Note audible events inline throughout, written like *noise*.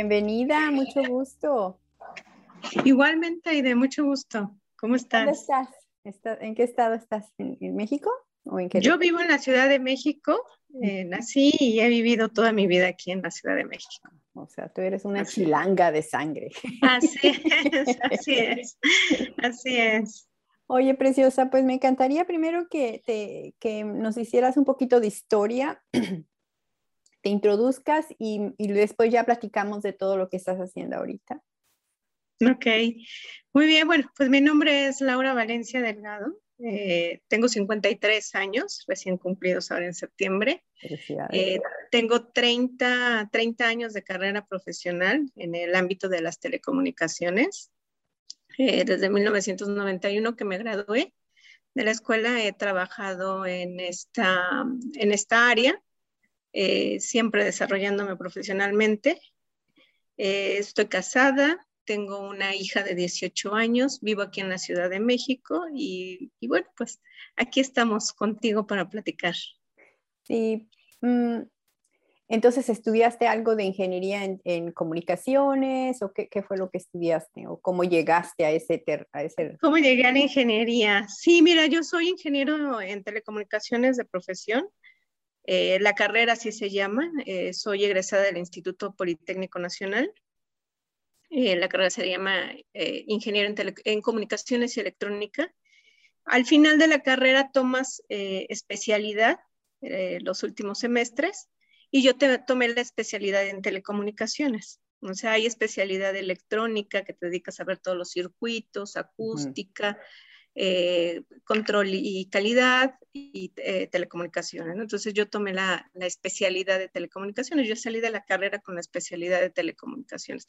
Bienvenida, mucho gusto. Igualmente, y de mucho gusto. ¿Cómo estás? ¿Dónde estás? ¿En qué estado estás? ¿En, México? ¿O en qué Yo vivo en la Ciudad de México. Eh, nací y he vivido toda mi vida aquí en la Ciudad de México. O sea, tú eres una chilanga de sangre. Así es, así es, así es. Oye, preciosa, pues me encantaría primero que, te, que nos hicieras un poquito de historia, te introduzcas y, y después ya platicamos de todo lo que estás haciendo ahorita. Ok, muy bien, bueno, pues mi nombre es Laura Valencia Delgado. Eh, tengo 53 años, recién cumplidos ahora en septiembre. Eh, tengo 30, 30 años de carrera profesional en el ámbito de las telecomunicaciones. Eh, desde 1991 que me gradué de la escuela he trabajado en esta, en esta área, siempre desarrollándome profesionalmente. estoy casada, tengo una hija de 18 años, vivo aquí en la Ciudad de México y, bueno, pues aquí estamos contigo para platicar. Sí, mm, entonces estudiaste algo de ingeniería en, comunicaciones o qué, fue lo que estudiaste o cómo llegaste a ese, a ese... ¿Cómo llegué a la ingeniería? Sí, mira, yo soy ingeniero en telecomunicaciones de profesión. Eh, la carrera así se llama. Eh, soy egresada del Instituto Politécnico Nacional eh, la carrera se llama Ingeniero en, Comunicaciones y Electrónica. Al final de la carrera tomas especialidad los últimos semestres y yo te, tomé la especialidad en telecomunicaciones. O sea, hay especialidad electrónica que te dedicas a ver todos los circuitos, acústica, control y calidad y telecomunicaciones. Entonces yo tomé la, especialidad de telecomunicaciones. Yo salí de la carrera con la especialidad de telecomunicaciones.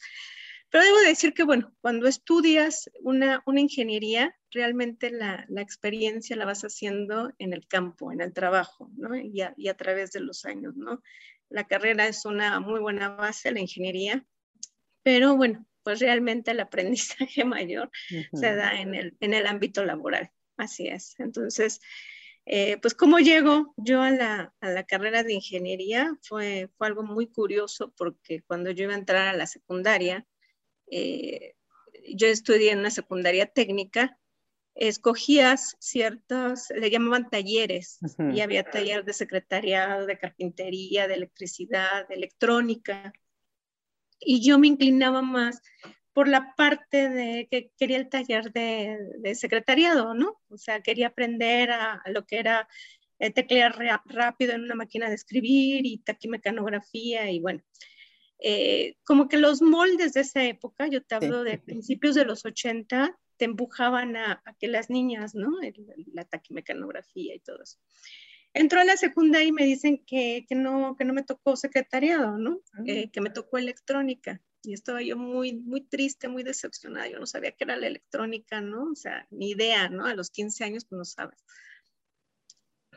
Pero debo decir que, bueno, cuando estudias una, ingeniería, realmente la, la, experiencia la vas haciendo en el campo, en el trabajo, ¿no? Y a, y a, través de los años, ¿no? La carrera es una muy buena base, la ingeniería, pero bueno, pues realmente el aprendizaje *laughs* mayor se da en el, en el ámbito laboral, así es. Entonces, eh, pues cómo llego yo a la, a la, carrera de ingeniería fue, fue algo muy curioso porque cuando yo iba a entrar a la secundaria, eh, yo estudié en una secundaria técnica, escogías ciertos, le llamaban talleres, y había taller de secretariado, de carpintería, de electricidad, de electrónica, y yo me inclinaba más por la parte de que quería el taller de, de secretariado, ¿no? O sea, quería aprender a, lo que era eh, teclear rápido en una máquina de escribir y taquimecanografía y bueno, eh, como que los moldes de esa época, yo te hablo de principios de los 80, te empujaban a, que las niñas, ¿no? la taquimecanografía y todo eso. Entró a la secundaria y me dicen que, que, no, que no me tocó secretariado, ¿no? Eh, que me tocó electrónica. Y estaba yo muy, muy triste, muy decepcionada. Yo no sabía qué era la electrónica, ¿no? O sea, ni idea, ¿no? A los 15 años, pues no sabes.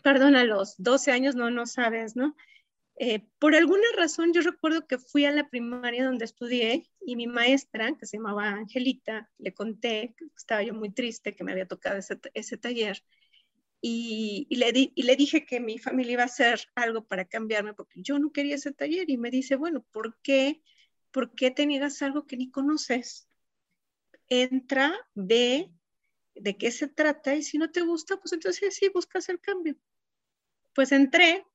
Perdón, a los 12 años no, no sabes, ¿no? Eh, por alguna razón yo recuerdo que fui a la primaria donde estudié y mi maestra, que se llamaba Angelita, le conté que estaba yo muy triste, que me había tocado ese, ese taller y, le di, y le dije que mi familia iba a hacer algo para cambiarme porque yo no quería ese taller y me dice, bueno, ¿por qué? ¿Por qué te niegas algo que ni conoces? Entra, ve de qué se trata y si no te gusta, pues entonces sí, buscas el cambio. Pues entré,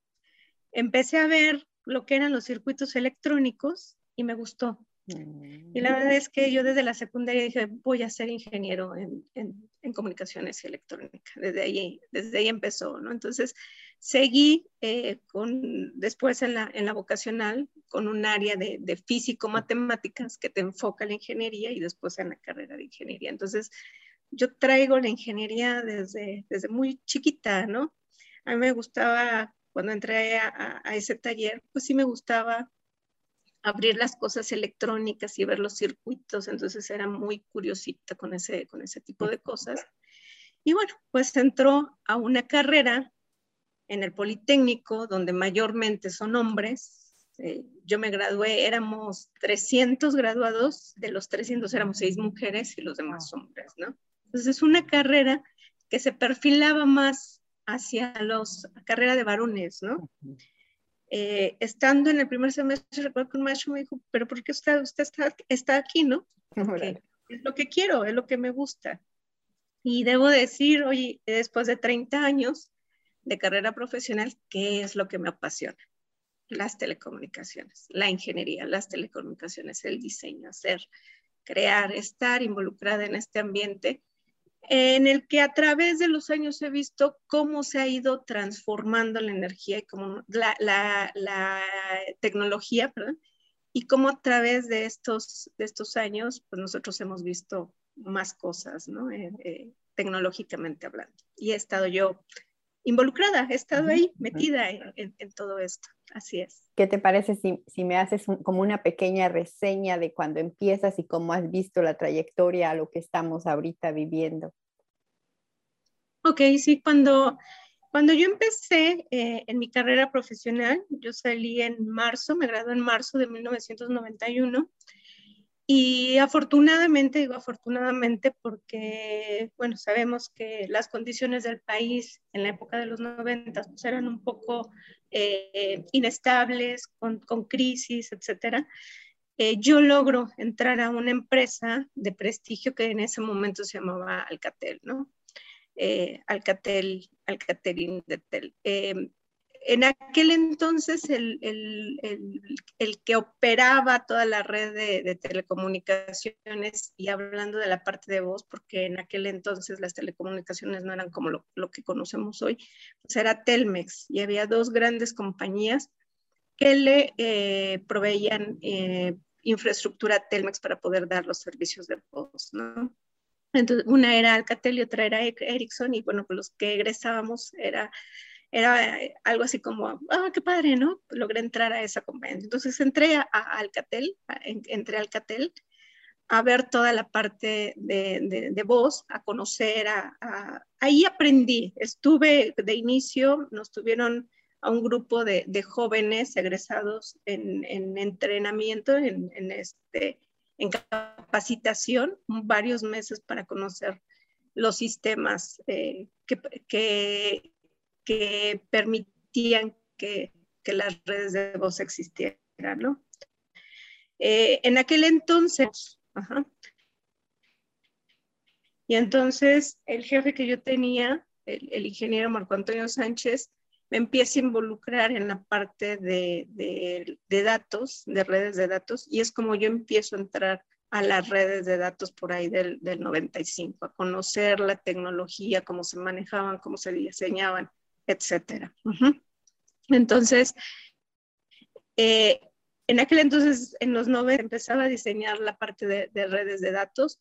empecé a ver lo que eran los circuitos electrónicos y me gustó. Y la verdad es que yo desde la secundaria dije, voy a ser ingeniero en, en, comunicaciones y electrónica. Desde ahí, desde ahí empezó, ¿no? Entonces, seguí eh, con, después en la, en la vocacional con un área de, de físico-matemáticas que te enfoca la ingeniería y después en la carrera de ingeniería. Entonces, yo traigo la ingeniería desde, desde muy chiquita, ¿no? A mí me gustaba cuando entré a, ese taller, pues sí me gustaba abrir las cosas electrónicas y ver los circuitos, entonces era muy curiosita con ese, con ese tipo de cosas. Y bueno, pues entró a una carrera en el Politécnico, donde mayormente son hombres. Eh, yo me gradué, éramos 300 graduados, de los 300 éramos seis mujeres y los demás hombres, ¿no? Entonces es una carrera que se perfilaba más hacia los carrera de varones, ¿no? Eh, estando en el primer semestre, recuerdo que un maestro me dijo, pero ¿por qué usted, usted está, está aquí, no? *laughs* Porque es lo que quiero, es lo que me gusta. Y debo decir, oye, después de 30 años de carrera profesional, ¿qué es lo que me apasiona? Las telecomunicaciones, la ingeniería, las telecomunicaciones, el diseño, hacer, crear, estar involucrada en este ambiente en el que a través de los años he visto cómo se ha ido transformando la energía y cómo la, la, tecnología, y cómo a través de estos, de estos años, pues nosotros hemos visto más cosas, ¿no? Eh, eh, tecnológicamente hablando. Y he estado yo involucrada, he estado ahí metida en, todo esto. Así es. ¿Qué te parece si, si me haces como una pequeña reseña de cuando empiezas y cómo has visto la trayectoria a lo que estamos ahorita viviendo? Ok, sí, cuando, cuando yo empecé eh, en mi carrera profesional, yo salí en marzo, me gradué en marzo de 1991 y afortunadamente, digo afortunadamente porque, bueno, sabemos que las condiciones del país en la época de los 90 pues, eran un poco eh, inestables, con, con, crisis, etcétera. Eh, yo logro entrar a una empresa de prestigio que en ese momento se llamaba Alcatel, ¿no? Eh, Alcatel, Alcatel Indetel. En aquel entonces el, que operaba toda la red de, telecomunicaciones y hablando de la parte de voz, porque en aquel entonces las telecomunicaciones no eran como lo, que conocemos hoy, pues era Telmex y había dos grandes compañías que le eh, proveían eh, infraestructura Telmex para poder dar los servicios de voz, ¿no? Entonces, una era Alcatel y otra era Ericsson y bueno, pues los que egresábamos era era eh, algo así como, ah, qué padre, ¿no? Logré entrar a esa compañía. Entonces entré a, Alcatel, entré a Alcatel a ver toda la parte de, de, voz, a conocer, a, ahí aprendí. Estuve de inicio, nos tuvieron a un grupo de, de jóvenes egresados en, en entrenamiento, en, este, en capacitación, varios meses para conocer los sistemas eh, que, que permitían que, las redes de voz existieran, ¿no? Eh, en aquel entonces, y entonces el jefe que yo tenía, el, ingeniero Marco Antonio Sánchez, me empieza a involucrar en la parte de, de, datos, de redes de datos, y es como yo empiezo a entrar a las redes de datos por ahí del, del 95, a conocer la tecnología, cómo se manejaban, cómo se diseñaban etcétera. Entonces, eh, en aquel entonces, en los 90, empezaba a diseñar la parte de, redes de datos.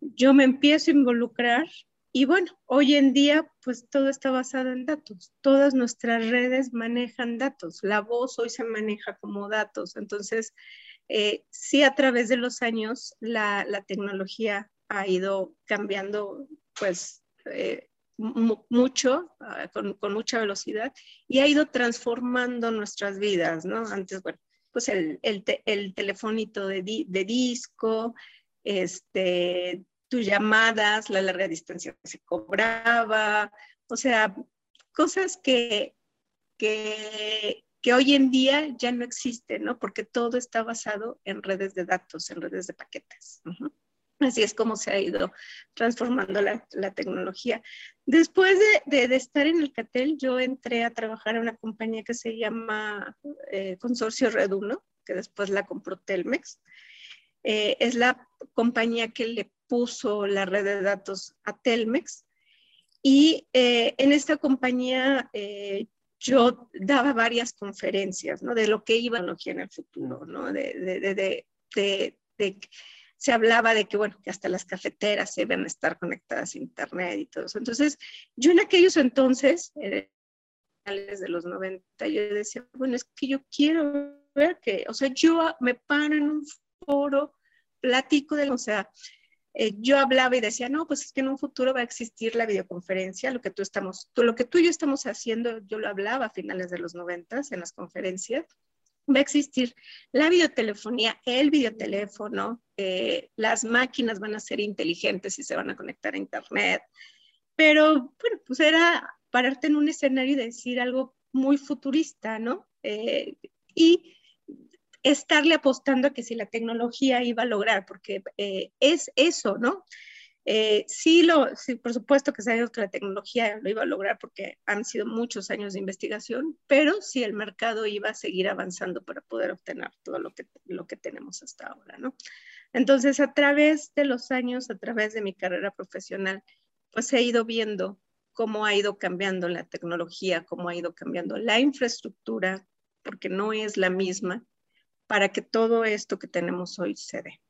Yo me empiezo a involucrar y bueno, hoy en día, pues todo está basado en datos. Todas nuestras redes manejan datos. La voz hoy se maneja como datos. Entonces, eh, sí, a través de los años, la, tecnología ha ido cambiando, pues, eh, mucho, ah, con, mucha velocidad, y ha ido transformando nuestras vidas, ¿no? Antes, bueno, pues el, el, el telefonito de, disco, este, tus llamadas, la larga distancia que se cobraba, o sea, cosas que, que, hoy en día ya no existen, ¿no? Porque todo está basado en redes de datos, en redes de paquetes. Así es como se ha ido transformando la, tecnología. Después de, estar en el CATEL, yo entré a trabajar en una compañía que se llama eh, Consorcio Red 1, que después la compró Telmex. Eh, es la compañía que le puso la red de datos a Telmex. Y eh, en esta compañía yo daba varias conferencias, ¿no? De lo que iba a en el futuro, ¿no? de, de, de se hablaba de que, bueno, que hasta las cafeteras se deben estar conectadas a Internet y todo eso. Entonces, yo en aquellos entonces, eh, de los 90, yo decía, bueno, es que yo quiero ver que, o sea, yo me paro en un foro, platico de, o sea, eh, yo hablaba y decía, no, pues es que en un futuro va a existir la videoconferencia, lo que tú estamos, lo que tú y yo estamos haciendo, yo lo hablaba a finales de los 90 en las conferencias, va a existir la videotelefonía, el videoteléfono, eh, las máquinas van a ser inteligentes y se van a conectar a Internet. Pero bueno, pues era pararte en un escenario y decir algo muy futurista, ¿no? Eh, y estarle apostando a que si la tecnología iba a lograr, porque eh, es eso, ¿no? Eh, sí, por supuesto que sabemos que la tecnología lo iba a lograr porque han sido muchos años de investigación, pero sí el mercado iba a seguir avanzando para poder obtener todo lo que, lo que tenemos hasta ahora, ¿no? Entonces, a través de los años, a través de mi carrera profesional, pues he ido viendo cómo ha ido cambiando la tecnología, cómo ha ido cambiando la infraestructura, porque no es la misma, para que todo esto que tenemos hoy se dé.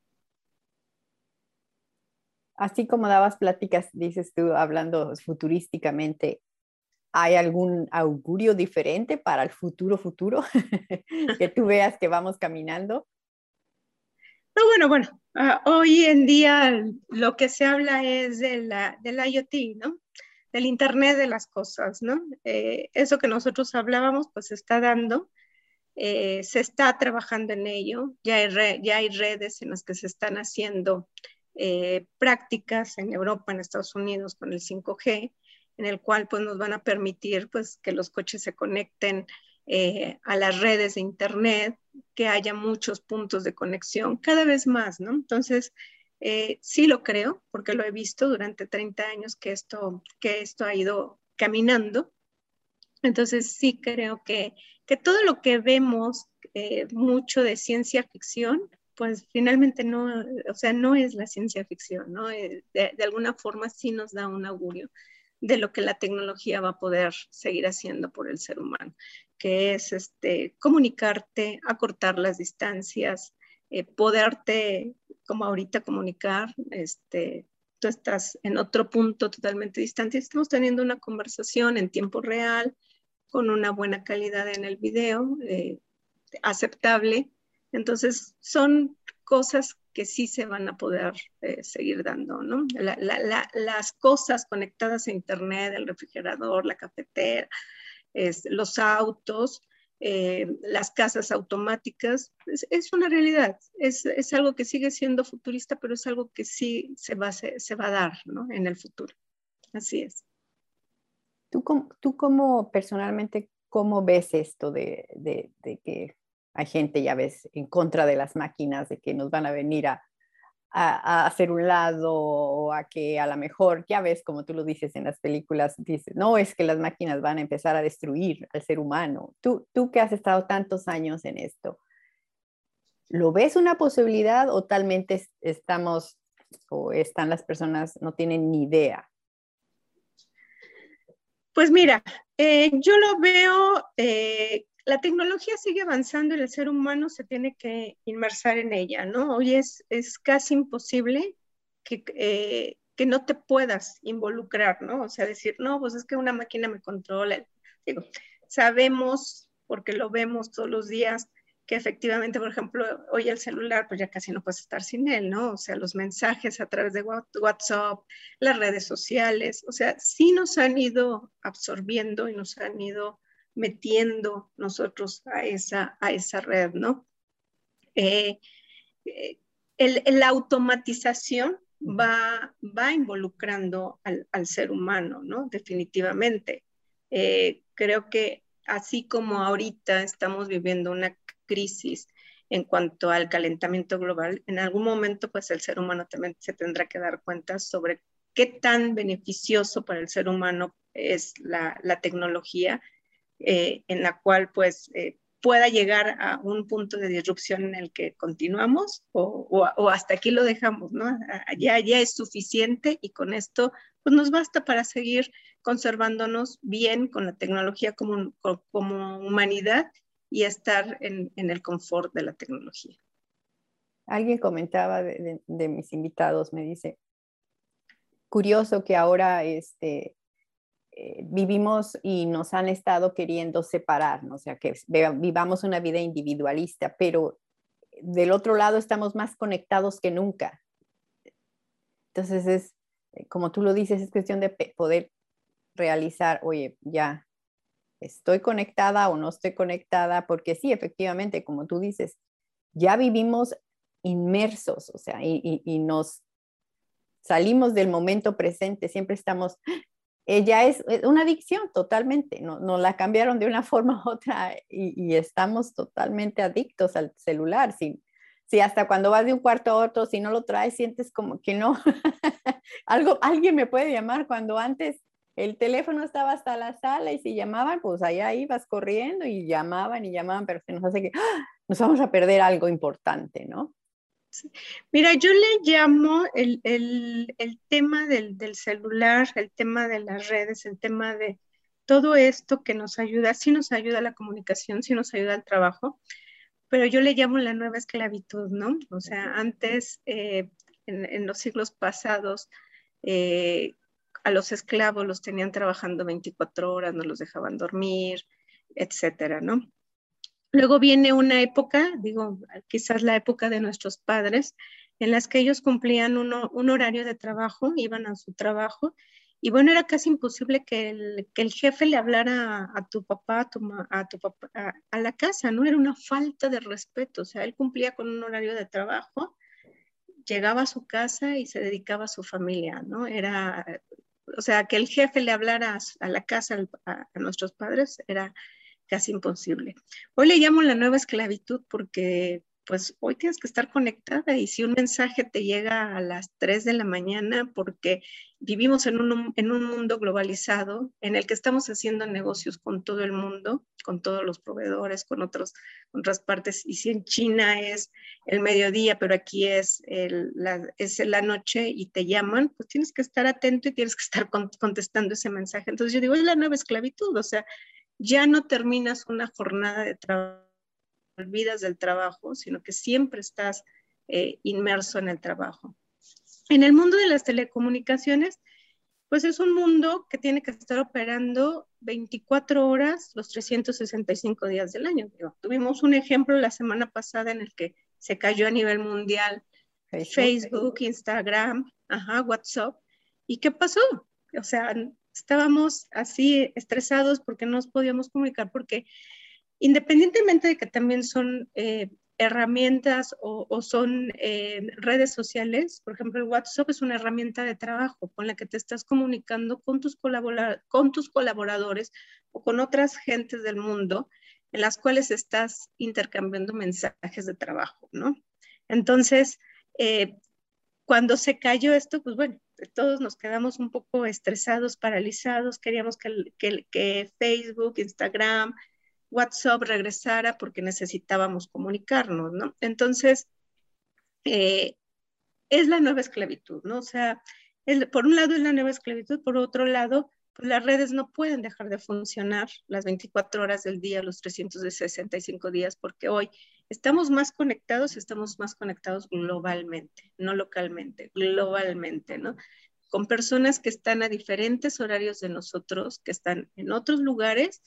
Así como dabas pláticas, dices tú, hablando futurísticamente, ¿hay algún augurio diferente para el futuro futuro *laughs* que tú veas que vamos caminando? No, bueno, bueno, ah, hoy en día lo que se habla es de la, del IoT, ¿no? Del Internet de las cosas, ¿no? Eh, eso que nosotros hablábamos, pues se está dando, eh, se está trabajando en ello, ya hay, ya hay redes en las que se están haciendo eh, prácticas en Europa, en Estados Unidos con el 5G, en el cual pues nos van a permitir pues que los coches se conecten eh, a las redes de Internet, que haya muchos puntos de conexión, cada vez más, ¿no? Entonces, eh, sí lo creo, porque lo he visto durante 30 años que esto, que esto ha ido caminando. Entonces, sí creo que, que todo lo que vemos, mucho de ciencia ficción, pues finalmente no, o sea, no es la ciencia ficción, ¿no? Eh, de, alguna forma sí nos da un augurio de lo que la tecnología va a poder seguir haciendo por el ser humano, que es este, comunicarte, acortar las distancias, eh, poderte, como ahorita, comunicar, este, tú estás en otro punto totalmente distante, estamos teniendo una conversación en tiempo real, con una buena calidad en el video, eh, aceptable, entonces, son cosas que sí se van a poder eh, seguir dando, ¿no? las cosas conectadas a Internet, el refrigerador, la cafetera, los autos, eh, las casas automáticas, es, una realidad, es, algo que sigue siendo futurista, pero es algo que sí se va, se, va a dar ¿no? en el futuro. Así es. ¿Tú, tú como personalmente, cómo ves esto de, de que hay gente, ya ves, en contra de las máquinas, de que nos van a venir a, hacer un lado o a que a lo mejor, ya ves, como tú lo dices en las películas, dices, no, es que las máquinas van a empezar a destruir al ser humano. Tú, tú que has estado tantos años en esto, ¿lo ves una posibilidad o talmente estamos o están las personas, no tienen ni idea? Pues mira, eh, yo lo veo eh, la tecnología sigue avanzando y el ser humano se tiene que inmersar en ella, ¿no? Hoy es, es casi imposible que, eh, que no te puedas involucrar, ¿no? O sea, decir, no, pues es que una máquina me controla. Digo, sabemos, porque lo vemos todos los días, que efectivamente, por ejemplo, hoy el celular, pues ya casi no puedes estar sin él, ¿no? O sea, los mensajes a través de WhatsApp, las redes sociales, o sea, sí nos han ido absorbiendo y nos han ido metiendo nosotros a esa, a esa red, ¿no? Eh, eh, la automatización va, va involucrando al, ser humano, ¿no? Definitivamente. Eh, creo que así como ahorita estamos viviendo una crisis en cuanto al calentamiento global, en algún momento pues el ser humano también se tendrá que dar cuenta sobre qué tan beneficioso para el ser humano es la, la tecnología eh, en la cual pues eh, pueda llegar a un punto de disrupción en el que continuamos o, hasta aquí lo dejamos, ¿no? Ya, ya es suficiente y con esto pues nos basta para seguir conservándonos bien con la tecnología como, como humanidad y estar en, el confort de la tecnología. Alguien comentaba de mis invitados, me dice, curioso que ahora este, eh, vivimos y nos han estado queriendo separar, o sea, que vivamos una vida individualista, pero del otro lado estamos más conectados que nunca. Entonces es, eh, como tú lo dices, es cuestión de poder realizar, oye, ya estoy conectada o no estoy conectada, porque sí, efectivamente, como tú dices, ya vivimos inmersos, o sea, y, y nos salimos del momento presente, siempre estamos ella es una adicción totalmente, no, nos la cambiaron de una *laughs* forma u otra y, estamos totalmente adictos al celular. Si, si, hasta cuando vas de un cuarto a otro, si no lo traes, sientes como que no, *laughs* algo, alguien me puede llamar cuando antes el teléfono estaba hasta la sala y si llamaban, pues allá ibas corriendo y llamaban y llamaban, pero se nos hace que ¡ah! nos vamos a perder algo importante, ¿no? Mira, yo le llamo el, tema del, celular, el tema de las redes, el tema de todo esto que nos ayuda, sí nos ayuda a la comunicación, sí nos ayuda al trabajo, pero yo le llamo la nueva esclavitud, ¿no? O sea, antes, eh, en, los siglos pasados, eh, a los esclavos los tenían trabajando 24 horas, no los dejaban dormir, etcétera, ¿no? Luego viene una época, digo, quizás la época de nuestros padres, en las que ellos cumplían un horario de trabajo, iban a su trabajo, y bueno, era casi imposible que el, que el jefe le hablara a, tu papá, a tu, a, tu papá, a, la casa, ¿no? Era una falta de respeto, o sea, él cumplía con un horario de trabajo, llegaba a su casa y se dedicaba a su familia, ¿no? Era, o sea, que el jefe le hablara a, la casa, a, nuestros padres, era casi imposible. Hoy le llamo la nueva esclavitud porque pues hoy tienes que estar conectada y si un mensaje te llega a las 3 de la mañana porque vivimos en un, en un mundo globalizado en el que estamos haciendo negocios con todo el mundo, con todos los proveedores, con otros, otras partes, y si en China es el mediodía, pero aquí es, la, es la noche y te llaman, pues tienes que estar atento y tienes que estar contestando ese mensaje. Entonces yo digo, es la nueva esclavitud, o sea, ya no terminas una jornada de trabajo, olvidas del trabajo, sino que siempre estás eh, inmerso en el trabajo. En el mundo de las telecomunicaciones, pues es un mundo que tiene que estar operando 24 horas los 365 días del año. Tuvimos un ejemplo la semana pasada en el que se cayó a nivel mundial Facebook, Instagram, WhatsApp. ¿Y qué pasó? O sea, estábamos así estresados porque no nos podíamos comunicar, porque independientemente de que también son eh, herramientas o, son eh, redes sociales, por ejemplo, el WhatsApp es una herramienta de trabajo con la que te estás comunicando con tus, con tus colaboradores o con otras gentes del mundo en las cuales estás intercambiando mensajes de trabajo, ¿no? Entonces, eh, cuando se cayó esto, pues bueno, todos nos quedamos un poco estresados, paralizados, queríamos que, Facebook, Instagram, WhatsApp regresara porque necesitábamos comunicarnos, ¿no? Entonces, eh, es la nueva esclavitud, ¿no? O sea, por un lado es la nueva esclavitud, por otro lado, pues las redes no pueden dejar de funcionar las 24 horas del día, los 365 días, porque hoy estamos más conectados, estamos más conectados globalmente, no localmente, globalmente, ¿no? Con personas que están a diferentes horarios de nosotros, que están en otros lugares,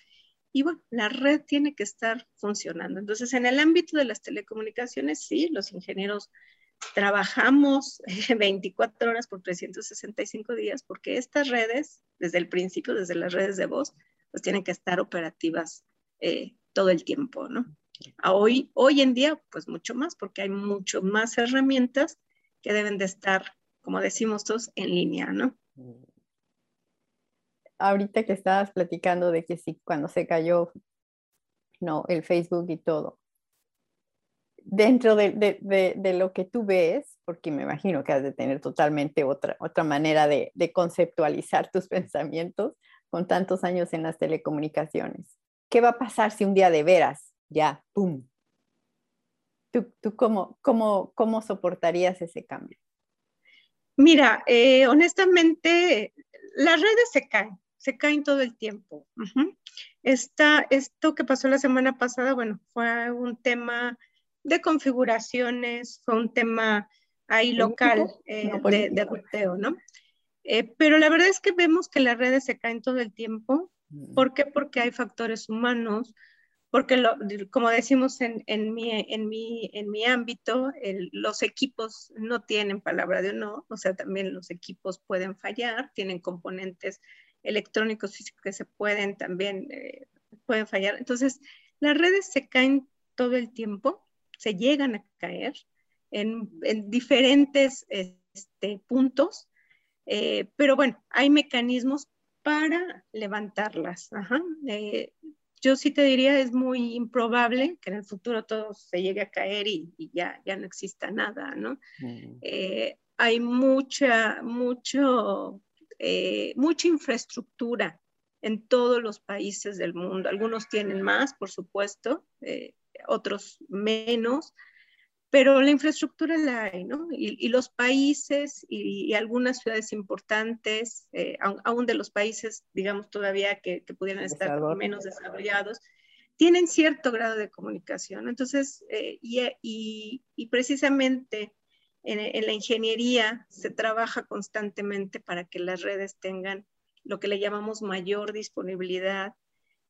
y bueno, la red tiene que estar funcionando. Entonces, en el ámbito de las telecomunicaciones, sí, los ingenieros trabajamos *laughs* 24 horas por 365 días porque estas redes, desde el principio, desde las redes de voz, pues tienen que estar operativas eh, todo el tiempo, ¿no? Hoy, hoy en día, pues mucho más, porque hay mucho más herramientas que deben de estar, como decimos todos, en línea, ¿no? Ahorita que estabas platicando de que sí, cuando se cayó, no, el Facebook y todo, dentro de, de, lo que tú ves, porque me imagino que has de tener totalmente otra, otra manera de, conceptualizar tus *laughs* pensamientos con tantos años en las telecomunicaciones. ¿Qué va a pasar si un día de veras ya, ¡pum! ¿Tú, tú cómo, cómo, cómo soportarías ese cambio? Mira, eh, honestamente, las redes se caen, se caen todo el tiempo. esto que pasó la semana pasada, bueno, fue un tema de configuraciones, fue un tema ahí local eh, de, de ¿no? Eh, pero la verdad es que vemos que las redes se caen todo el tiempo. Mm. ¿Por qué? Porque hay factores humanos, porque como decimos en, mi, ámbito, los equipos no tienen palabra de no, o sea, también los equipos pueden fallar, tienen componentes electrónicos físicos que se pueden también, eh, pueden fallar. Entonces, las redes se caen todo el tiempo, se llegan a caer en, diferentes este, puntos, eh, pero bueno, hay mecanismos para levantarlas. Eh, yo sí te diría, es muy improbable que en el futuro todo se llegue a caer y, ya, ya no exista nada, ¿no? Mm. Eh, hay mucha, mucho, eh, mucha infraestructura en todos los países del mundo. Algunos tienen más, por supuesto, otros menos, pero la infraestructura la hay, ¿no? Y, los países y, algunas ciudades importantes, eh, aún de los países, digamos, todavía que, pudieran estar menos desarrollados, tienen cierto grado de comunicación. Entonces, eh, y, precisamente en, la ingeniería se trabaja constantemente para que las redes tengan lo que le llamamos mayor disponibilidad.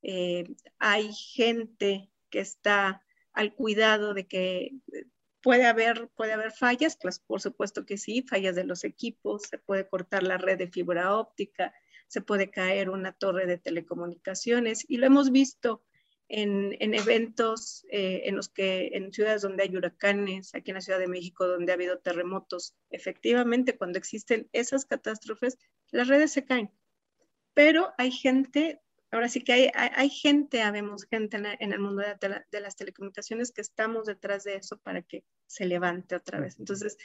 Eh, hay gente que está al cuidado de que Puede haber, puede haber fallas, pues por supuesto que sí, fallas de los equipos, se puede cortar la red de fibra óptica, se puede caer una torre de telecomunicaciones y lo hemos visto en, en eventos eh, en los que en ciudades donde hay huracanes, aquí en la Ciudad de México donde ha habido terremotos, efectivamente cuando existen esas catástrofes, las redes se caen. Pero hay gente ahora sí que hay, hay, gente, habemos gente en, el mundo de, las telecomunicaciones que estamos detrás de eso para que se levante otra vez. Entonces,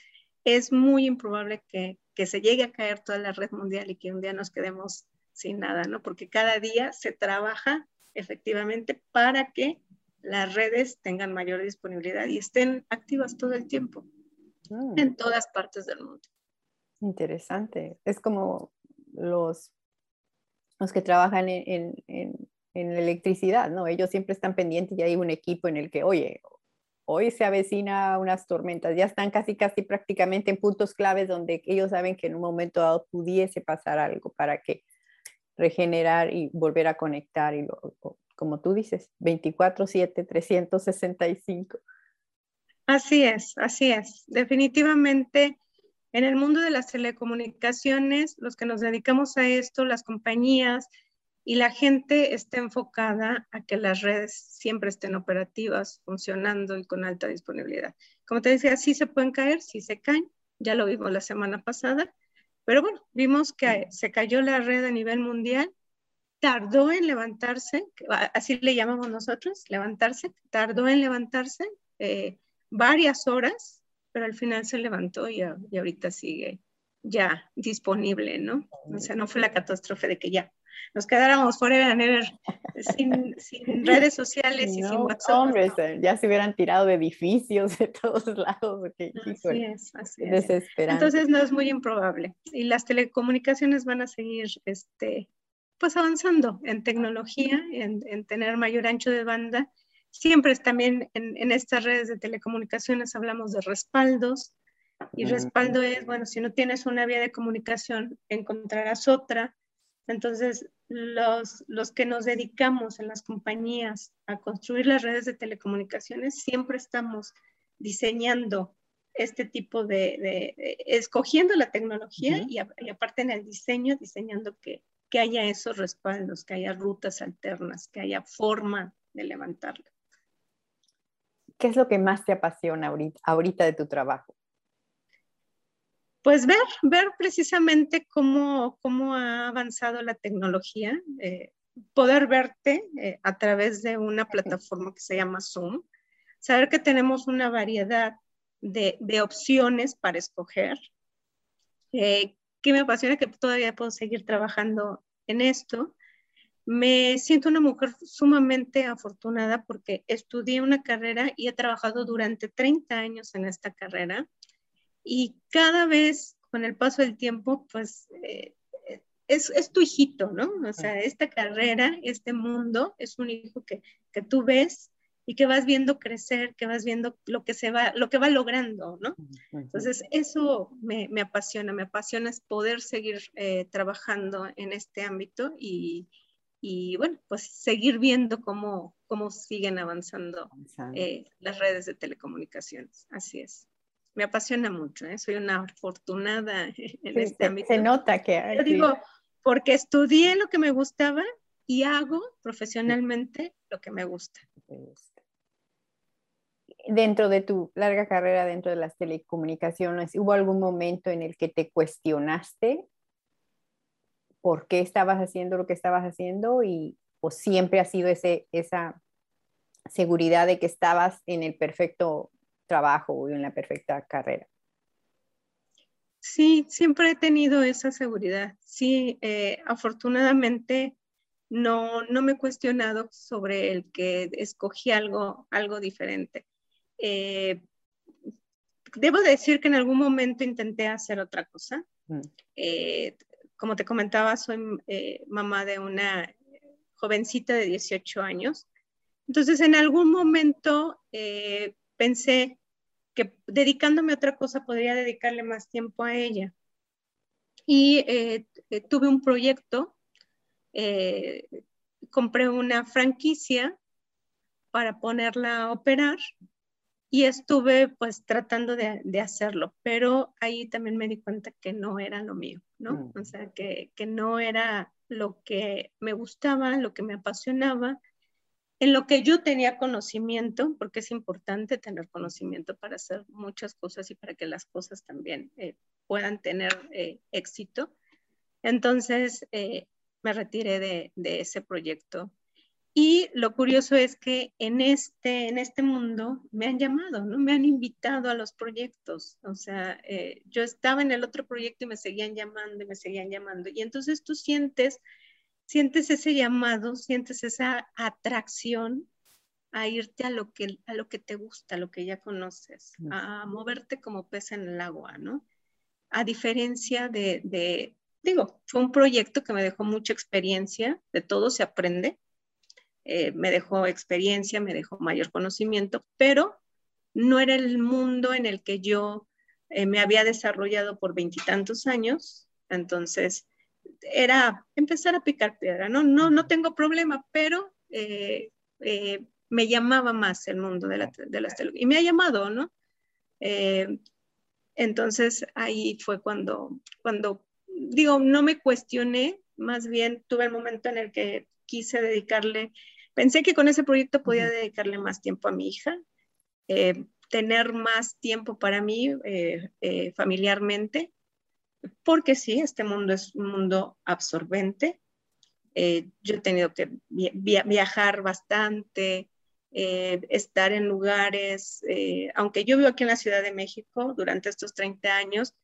es muy improbable que, que, se llegue a caer toda la red mundial y que un día nos quedemos sin nada, ¿no? Porque cada día se trabaja efectivamente para que las redes tengan mayor disponibilidad y estén activas todo el tiempo mm. en todas partes del mundo. Interesante. Es como los los que trabajan en, en, en, electricidad, ¿no? Ellos siempre están pendientes y hay un equipo en el que, oye, hoy se avecina unas tormentas, ya están casi, casi prácticamente en puntos claves donde ellos saben que en un momento dado pudiese pasar algo para que regenerar y volver a conectar y como tú dices, 24/7, 365. Así es, así es. Definitivamente en el mundo de las telecomunicaciones, los que nos dedicamos a esto, las compañías y la gente está enfocada a que las redes siempre estén operativas, funcionando y con alta disponibilidad. Como te decía, sí se pueden caer, sí se caen, ya lo vimos la semana pasada, pero bueno, vimos que se cayó la red a nivel mundial, tardó en levantarse, así le llamamos nosotros, levantarse, tardó en levantarse eh, varias horas pero al final se levantó y, y ahorita sigue ya disponible, ¿no? O sea, no fue la catástrofe de que ya nos quedáramos forever and ever sin, *laughs* sin redes sociales y sin WhatsApp. Hombres, ya se hubieran tirado de edificios de todos lados. así es, así es. Entonces no es muy improbable. Y las telecomunicaciones van a seguir este, pues avanzando en tecnología, en, en tener mayor ancho de banda Siempre también en, estas redes de telecomunicaciones hablamos de respaldos y respaldo es, bueno, si no tienes una vía de comunicación, encontrarás otra. Entonces, los, los que nos dedicamos en las compañías a construir las redes de telecomunicaciones, siempre estamos diseñando este tipo de, escogiendo la tecnología y, aparte en el diseño, diseñando que, que haya esos respaldos, que haya rutas alternas, que haya forma de levantarlo. ¿Qué es lo que más te apasiona ahorita, de tu trabajo? Pues ver, ver precisamente cómo, cómo ha avanzado la tecnología, eh, poder verte eh, a través de una plataforma que se llama Zoom, saber que tenemos una variedad de, opciones para escoger, eh, que me apasiona que todavía puedo seguir trabajando en esto me siento una mujer sumamente afortunada porque estudié una carrera y he trabajado durante 30 años en esta carrera y cada vez con el paso del tiempo, pues eh, es, es, tu hijito, ¿no? O sea, esta carrera, este mundo es un hijo que, que tú ves y que vas viendo crecer, que vas viendo lo que se va, lo que va logrando, ¿no? Entonces, eso me, me apasiona, me apasiona es poder seguir eh, trabajando en este ámbito y, y bueno, pues seguir viendo cómo, cómo siguen avanzando eh, las redes de telecomunicaciones. Así es. Me apasiona mucho, ¿eh? soy una afortunada *laughs* en este ámbito. Se nota que... Yo digo, porque estudié lo que me gustaba y hago profesionalmente lo que me gusta. Dentro de tu larga carrera dentro de las telecomunicaciones, ¿hubo algún momento en el que te cuestionaste por qué estabas haciendo lo que estabas haciendo y o siempre ha sido ese, esa seguridad de que estabas en el perfecto trabajo o en la perfecta carrera? Sí, siempre he tenido esa seguridad. Sí, eh, afortunadamente no, no me he cuestionado sobre el que escogí algo, algo diferente. Eh, debo decir que en algún momento intenté hacer otra cosa. Mm. Eh, como te comentaba, soy eh, mamá de una jovencita de 18 años. Entonces, en algún momento pensé que dedicándome a otra cosa podría dedicarle más tiempo a ella. Y tuve un proyecto eh, compré una franquicia para ponerla a operar y estuve pues tratando de, hacerlo, pero ahí también me di cuenta que no era lo mío, ¿no? O sea, que, que, no era lo que me gustaba, lo que me apasionaba, en lo que yo tenía conocimiento, porque es importante tener conocimiento para hacer muchas cosas y para que las cosas también eh, puedan tener eh, éxito. Entonces, me retiré de, ese proyecto. Y lo curioso es que en este, en este mundo me han llamado, ¿no? Me han invitado a los proyectos. O sea, eh, yo estaba en el otro proyecto y me seguían llamando y me seguían llamando. Y entonces tú sientes, sientes ese llamado, sientes esa atracción a irte a lo que, a lo que te gusta, a lo que ya conoces, a moverte como pez en el agua, ¿no? A diferencia de, digo, fue un proyecto que me dejó mucha experiencia, de todo se aprende, eh, me dejó experiencia, me dejó mayor conocimiento, pero no era el mundo en el que yo eh, me había desarrollado por veintitantos años, entonces era empezar a picar piedra, no, no, no tengo problema, pero eh, me llamaba más el mundo de, la, de las y me ha llamado, ¿no? entonces ahí fue cuando, cuando digo, no me cuestioné, más bien tuve el momento en el que quise dedicarle, pensé que con ese proyecto podía dedicarle más tiempo a mi hija, eh, tener más tiempo para mí eh, eh, familiarmente, porque sí, este mundo es un mundo absorbente. yo he tenido que viajar bastante, estar en lugares, aunque yo vivo aquí en la Ciudad de México durante estos 30 años,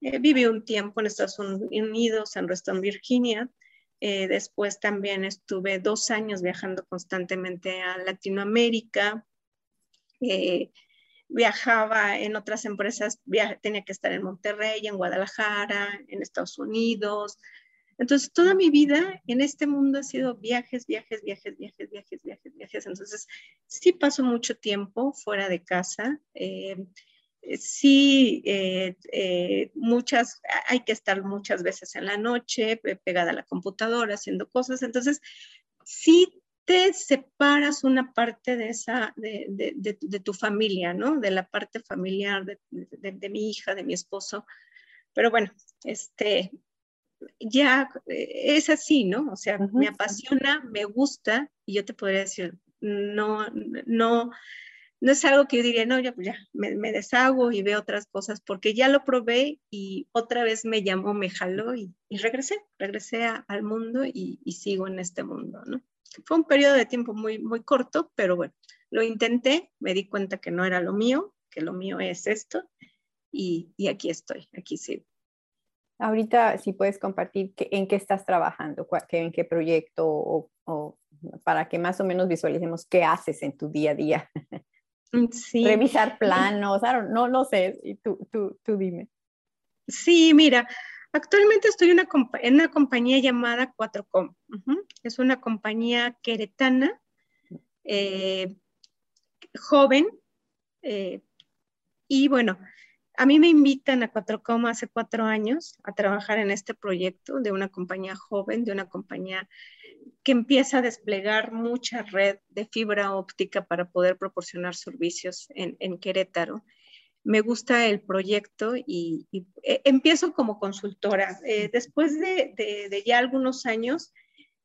eh, viví un tiempo en Estados Unidos, en Reston, Virginia. Eh, después también estuve dos años viajando constantemente a Latinoamérica. Eh, viajaba en otras empresas, tenía que estar en Monterrey, en Guadalajara, en Estados Unidos. Entonces, toda mi vida en este mundo ha sido viajes, viajes, viajes, viajes, viajes, viajes, viajes. Entonces, sí paso mucho tiempo fuera de casa. Eh, sí, eh, eh, muchas, hay que estar muchas veces en la noche pegada a la computadora haciendo cosas, entonces sí te separas una parte de esa, de, de, de, tu familia, ¿no? De la parte familiar de, mi hija, de mi esposo, pero bueno, este, ya es así, ¿no? O sea, me apasiona, me gusta, y yo te podría decir, no, no, no es algo que yo diría, no, ya, ya me, deshago y veo otras cosas, porque ya lo probé y otra vez me llamó, me jaló y, regresé, regresé al mundo y, sigo en este mundo, ¿no? Fue un periodo de tiempo muy, muy corto, pero bueno, lo intenté, me di cuenta que no era lo mío, que lo mío es esto y, aquí estoy, aquí sigo. Ahorita, si puedes compartir en qué estás trabajando, en qué proyecto o, o para que más o menos visualicemos qué haces en tu día a día. *laughs* Mm, revisar planos, no, no sé, y tú, tú, tú dime. Sí, mira, actualmente estoy en una, compañía llamada 4Com. Es una compañía queretana, eh, joven, eh, y bueno, a mí me invitan a 4Com hace cuatro años a trabajar en este proyecto de una compañía joven, de una compañía que empieza a desplegar mucha red de fibra óptica para poder proporcionar servicios en, Querétaro. Me gusta el proyecto y, eh, empiezo como consultora. Eh, después de, ya algunos años,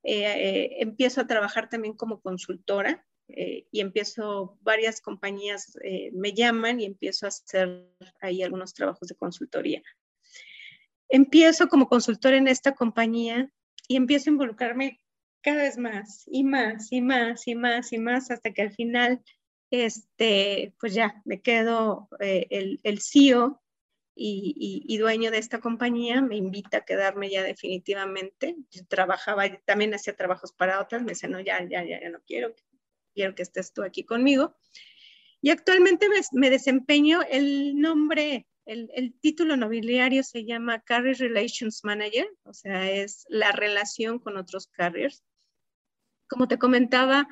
eh, empiezo a trabajar también como consultora y empiezo, varias compañías me llaman y empiezo a hacer ahí algunos trabajos de consultoría. empiezo como consultor en esta compañía y empiezo a involucrarme cada vez más y más y más y más y más hasta que al final, este, pues ya me quedo eh, el, el CEO y, dueño de esta compañía me invita a quedarme ya definitivamente. Yo trabajaba, también hacía trabajos para otras, me dice, no, ya, ya, ya, ya no quiero, quiero que estés tú aquí conmigo. Y actualmente me, desempeño el nombre, el, el, título nobiliario se llama Carrier Relations Manager, o sea, es la relación con otros carriers. Como te comentaba,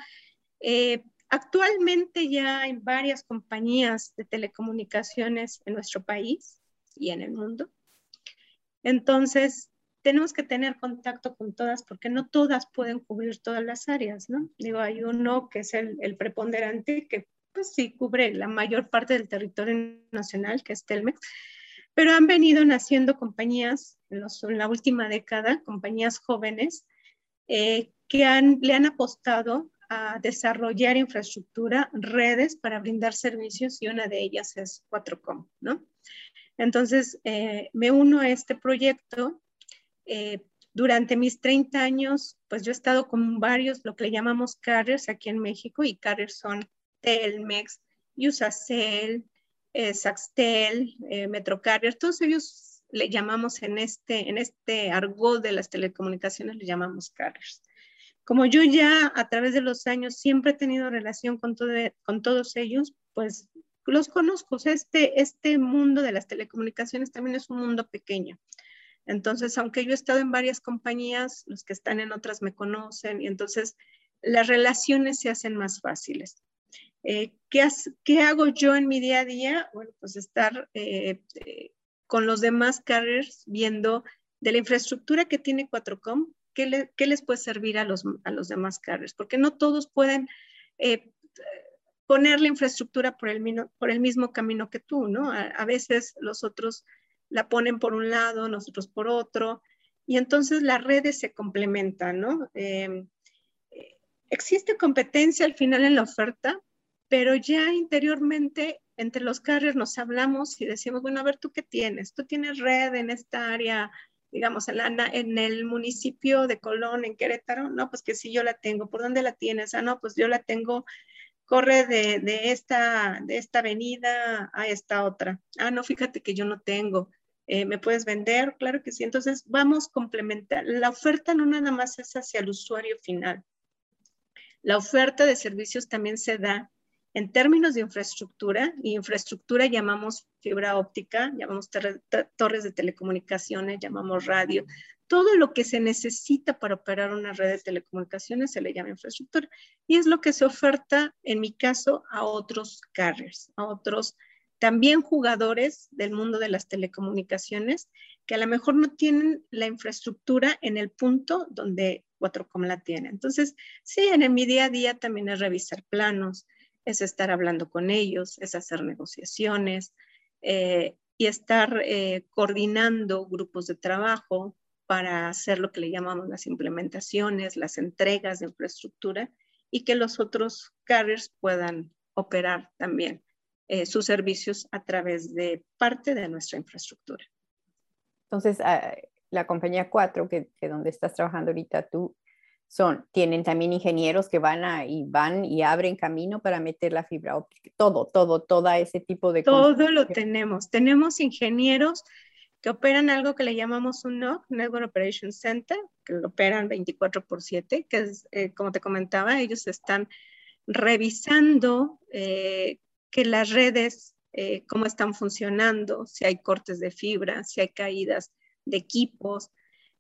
eh, actualmente ya hay varias compañías de telecomunicaciones en nuestro país y en el mundo. Entonces, tenemos que tener contacto con todas porque no todas pueden cubrir todas las áreas, ¿no? Digo, hay uno que es el, el preponderante que pues sí cubre la mayor parte del territorio nacional, que es Telmex, pero han venido naciendo compañías en, los, en la última década, compañías jóvenes, eh, que han, le han apostado a desarrollar infraestructura, redes para brindar servicios y una de ellas es 4Com, ¿no? Entonces, eh, me uno a este proyecto. Eh, durante mis 30 años, pues yo he estado con varios, lo que le llamamos carriers aquí en México, y carriers son Telmex, Usacell, eh, Saxtel, eh, Metrocarrier, todos ellos le llamamos en este, en este argot de las telecomunicaciones, le llamamos carriers. Como yo ya a través de los años siempre he tenido relación con, con todos ellos, pues los conozco. este, este mundo de las telecomunicaciones también es un mundo pequeño. Entonces, aunque yo he estado en varias compañías, los que están en otras me conocen y entonces las relaciones se hacen más fáciles. Eh, ¿qué, hago yo en mi día a día? Bueno, pues estar eh, eh, con los demás carriers viendo de la infraestructura que tiene 4Com, ¿qué, les puede servir a los, a los demás carriers? Porque no todos pueden poner la infraestructura por el, por el mismo camino que tú, ¿no? A, veces los otros la ponen por un lado, nosotros por otro, y entonces las redes se complementan, ¿no? Em, existe competencia al final en la oferta, pero ya interiormente entre los carriers nos hablamos y decimos, bueno, a ver, ¿tú qué tienes? ¿Tú tienes red en esta área, digamos, en, en el municipio de Colón, en Querétaro? No, pues que sí, yo la tengo. ¿Por dónde la tienes? Ah, no, pues yo la tengo corre de, esta, de esta avenida a esta otra. Ah, no, fíjate que yo no tengo. Eh, ¿Me puedes vender? Claro que sí. Entonces, vamos a complementar. La oferta no nada más es hacia el usuario final. La oferta de servicios también se da en términos de infraestructura, y infraestructura llamamos fibra óptica, llamamos torres de telecomunicaciones, llamamos radio, todo lo que se necesita para operar una red de telecomunicaciones se le llama infraestructura. Y es lo que se oferta, en mi caso, a otros carriers, a otros también jugadores del mundo de las telecomunicaciones que a lo mejor no tienen la infraestructura en el punto donde 4Com la tiene. Entonces, sí, en mi día a día también es revisar planos, es estar hablando con ellos, es hacer negociaciones eh, y estar eh, coordinando grupos de trabajo para hacer lo que le llamamos las implementaciones, las entregas de infraestructura y que los otros carriers puedan operar también eh, sus servicios a través de parte de nuestra infraestructura. Entonces, ah, la compañía 4, que, donde estás trabajando ahorita tú, son, tienen también ingenieros que van a, y van y abren camino para meter la fibra óptica, todo, todo, todo ese tipo de cosas. Todo lo tenemos. Tenemos ingenieros que operan algo que le llamamos un NOC, Network Operation Center, que lo operan 24 por 7, que es, eh, como te comentaba, ellos están revisando eh, que las redes, eh, cómo están funcionando, si hay cortes de fibra, si hay caídas de equipos,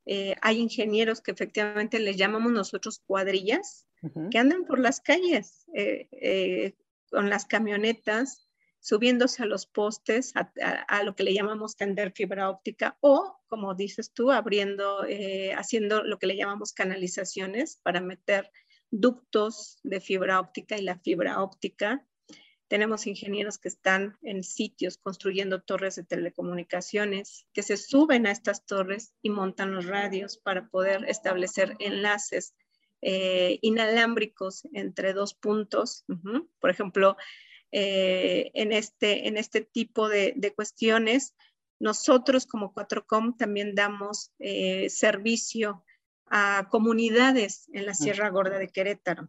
eh, hay ingenieros que efectivamente les llamamos nosotros cuadrillas, que andan por las calles eh, eh, con las camionetas, subiéndose a los postes, a, lo que le llamamos tender fibra óptica, o, como dices tú, abriendo, haciendo lo que le llamamos canalizaciones para meter ductos de fibra óptica y la fibra óptica tenemos ingenieros que están en sitios construyendo torres de telecomunicaciones, que se suben a estas torres y montan los radios para poder establecer enlaces eh, inalámbricos entre dos puntos. Por ejemplo, eh, en, este, en este tipo de, cuestiones, Nosotros como 4Com también damos eh, servicio a comunidades en la Sierra Gorda de Querétaro.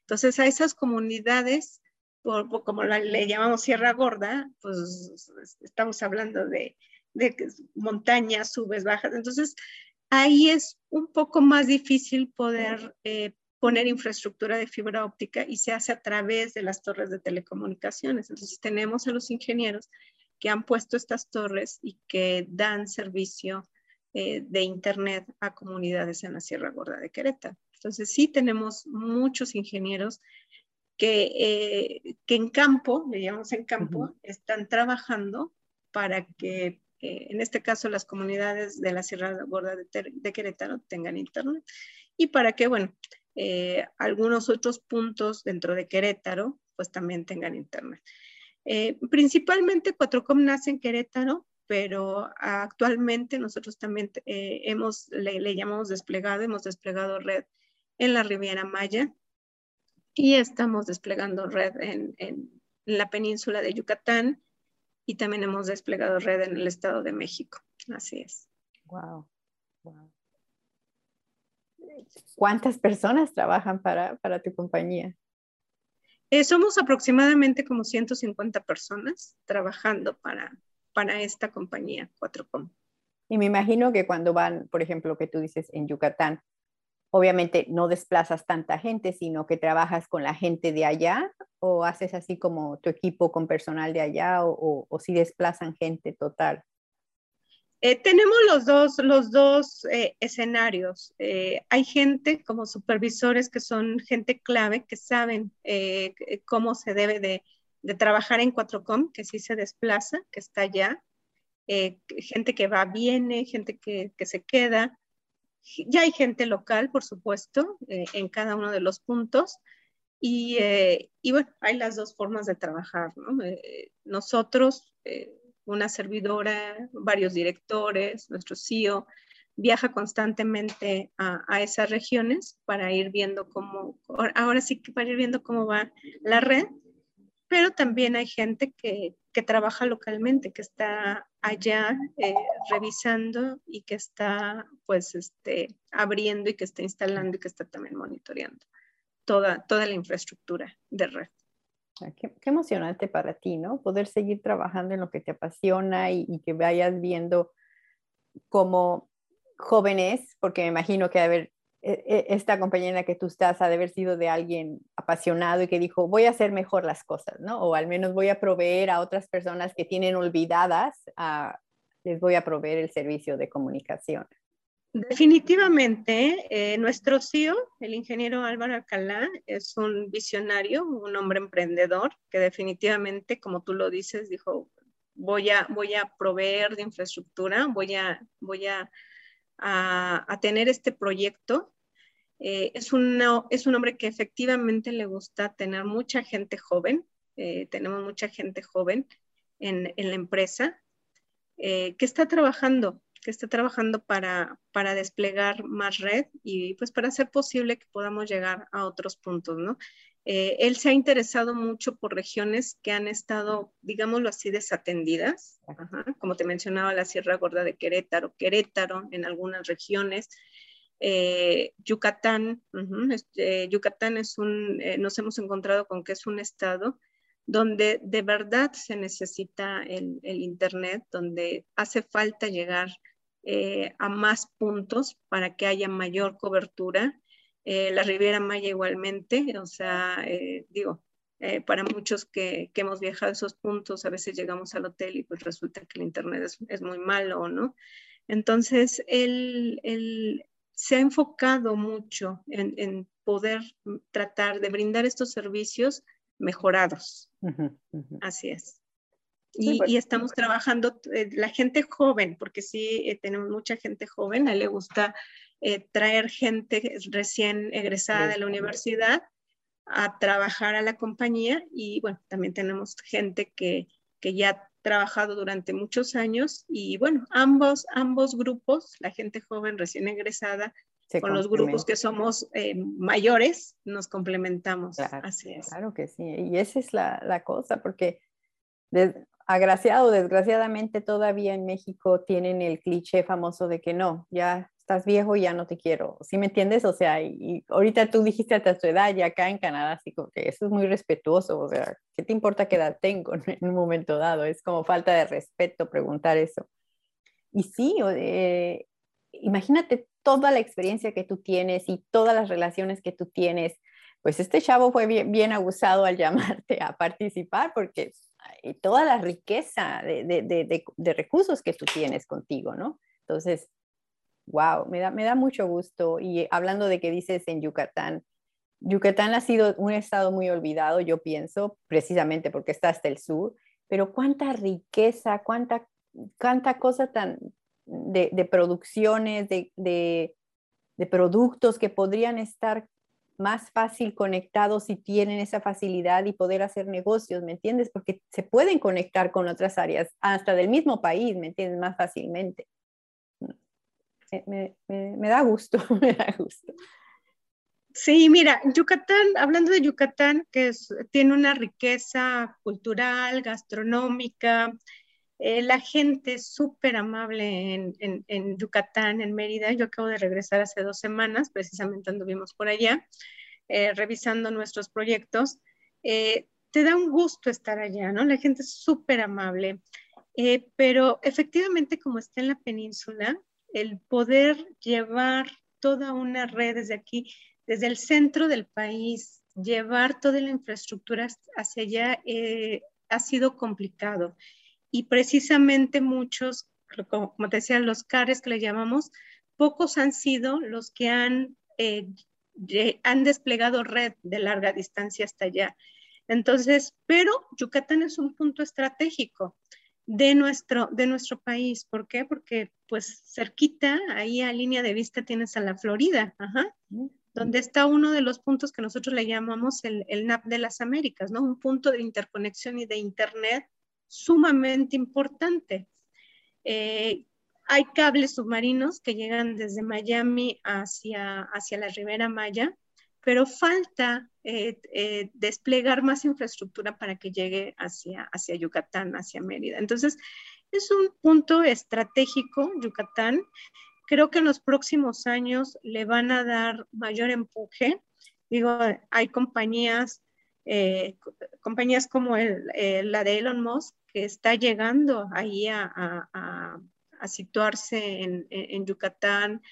Entonces, a esas comunidades, como le llamamos Sierra Gorda, pues estamos hablando de, montañas, subes, bajas. Entonces, ahí es un poco más difícil poder eh, poner infraestructura de fibra óptica y se hace a través de las torres de telecomunicaciones. Entonces, tenemos a los ingenieros que han puesto estas torres y que dan servicio eh, de Internet a comunidades en la Sierra Gorda de Querétaro. Entonces sí tenemos muchos ingenieros que, eh, que en campo, le llamamos en campo, están trabajando para que eh, en este caso las comunidades de la Sierra Gorda de, Querétaro tengan Internet y para que, bueno, algunos otros puntos dentro de Querétaro pues también tengan Internet. Eh, principalmente Cuatrocom nace en Querétaro, pero actualmente nosotros también eh, hemos, le, llamamos desplegado, hemos desplegado red en la Riviera Maya y estamos desplegando red en, en la península de Yucatán y también hemos desplegado red en el Estado de México. Así es. Wow. ¿Cuántas personas trabajan para, para tu compañía? Eh, somos aproximadamente como 150 personas trabajando para, para esta compañía 4Com. Y me imagino que cuando van, por ejemplo, que tú dices en Yucatán, obviamente no desplazas tanta gente, sino que trabajas con la gente de allá o haces así como tu equipo con personal de allá o, si desplazan gente total. Eh, tenemos los dos, los dos eh, escenarios. Eh, hay gente como supervisores que son gente clave, que saben cómo se debe de, trabajar en 4Com, que sí se desplaza, que está allá. gente que va, viene, gente que, se queda. Ya hay gente local, por supuesto, en cada uno de los puntos. Y, y, bueno, hay las dos formas de trabajar. ¿no? nosotros una servidora, varios directores, nuestro CEO viaja constantemente a, esas regiones para ir viendo cómo, ahora sí que para ir viendo cómo va la red, pero también hay gente que, trabaja localmente, que está allá eh, revisando y que está pues este, abriendo y que está instalando y que está también monitoreando toda, toda la infraestructura de red. Qué, emocionante para ti, ¿no? Poder seguir trabajando en lo que te apasiona y, que vayas viendo como jóvenes, porque me imagino que haber, esta compañía en la que tú estás ha de haber sido de alguien apasionado y que dijo, voy a hacer mejor las cosas, ¿no? O al menos voy a proveer a otras personas que tienen olvidadas, les voy a proveer el servicio de comunicación. Definitivamente, eh, nuestro CEO, el ingeniero Álvaro Alcalá, es un visionario, un hombre emprendedor que definitivamente, como tú lo dices, dijo, voy a, voy a proveer de infraestructura, voy a, voy a, tener este proyecto. Eh, es, es un hombre que efectivamente le gusta tener mucha gente joven, eh, tenemos mucha gente joven en, en la empresa que está trabajando que está trabajando para, para desplegar más red y pues para hacer posible que podamos llegar a otros puntos, ¿no? Eh, él se ha interesado mucho por regiones que han estado, digámoslo así, desatendidas, como te mencionaba, la Sierra Gorda de Querétaro, Querétaro en algunas regiones, eh, Yucatán, este, Yucatán es un, eh, nos hemos encontrado con que es un estado donde de verdad se necesita el, el Internet, donde hace falta llegar eh, a más puntos para que haya mayor cobertura. La Riviera Maya igualmente, o sea, digo, para muchos que, hemos viajado a esos puntos, a veces llegamos al hotel y pues resulta que el internet es, es muy malo, ¿no? Entonces, él, él, se ha enfocado mucho en, en, poder tratar de brindar estos servicios mejorados. Así es. Y, estamos trabajando, eh, la gente joven, porque sí eh, tenemos mucha gente joven, a él le gusta eh, traer gente recién egresada de la universidad a trabajar a la compañía y bueno, también tenemos gente que, que ya trabajado durante muchos años y bueno, ambos, ambos grupos, la gente joven recién egresada con los grupos que somos mayores, nos complementamos. Claro, Así es. Claro que sí, y esa es la, la cosa, porque agraciado, desgraciadamente todavía en México tienen el cliché famoso de que no, ya estás viejo y ya no te quiero. ¿Sí me entiendes? O sea, y, ahorita tú dijiste hasta tu edad, y acá en Canadá, así como que eso es muy respetuoso. O sea, ¿qué te importa qué edad tengo *laughs* en un momento dado? Es como falta de respeto preguntar eso. Y sí, imagínate toda la experiencia que tú tienes y todas las relaciones que tú tienes. Pues este chavo fue bien, bien abusado al *laughs* llamarte a participar porque toda la riqueza de, de, de, recursos que tú tienes contigo, ¿no? Entonces, wow, me da, me da mucho gusto. Y hablando de que dices en Yucatán, Yucatán ha sido un estado muy olvidado, yo pienso, precisamente porque está hasta el sur, pero cuánta riqueza, cuánta, cuánta cosa tan de, de producciones, de, de, productos que podrían estar más fácil conectados si tienen esa facilidad y poder hacer negocios, ¿me entiendes? Porque se pueden conectar con otras áreas, hasta del mismo país, ¿me entiendes? Más fácilmente me, da gusto, *laughs* me da gusto. Sí, mira, Yucatán, hablando de Yucatán, que tiene una riqueza cultural, gastronómica, eh, la gente es súper amable en, Yucatán, en Mérida. Yo acabo de regresar hace dos semanas, precisamente anduvimos por allá, eh, revisando nuestros proyectos. Eh, te da un gusto estar allá, ¿no? La gente es súper amable. pero efectivamente, como está en la península, el poder llevar toda una red desde aquí, desde el centro del país, llevar toda la infraestructura hacia allá eh, ha sido complicado. Y precisamente muchos, como te decía, los CARES que le llamamos, pocos han sido los que han, eh, han desplegado red de larga distancia hasta allá. Entonces, pero Yucatán es un punto estratégico de nuestro, de nuestro país. ¿Por qué? Porque pues cerquita, ahí a línea de vista tienes a la Florida, donde está uno de los puntos que nosotros le llamamos el, el NAP de las Américas, ¿no? Un punto de interconexión y de Internet sumamente importante. Eh, hay cables submarinos que llegan desde Miami hacia, hacia la Ribera Maya pero falta eh, eh, desplegar más infraestructura para que llegue hacia, hacia Yucatán, hacia Mérida. Entonces, es un punto estratégico, Yucatán. Creo que en los próximos años le van a dar mayor empuje. Digo, hay compañías, eh, compañías como la de Elon Musk, que está llegando ahí a, situarse en Yucatán,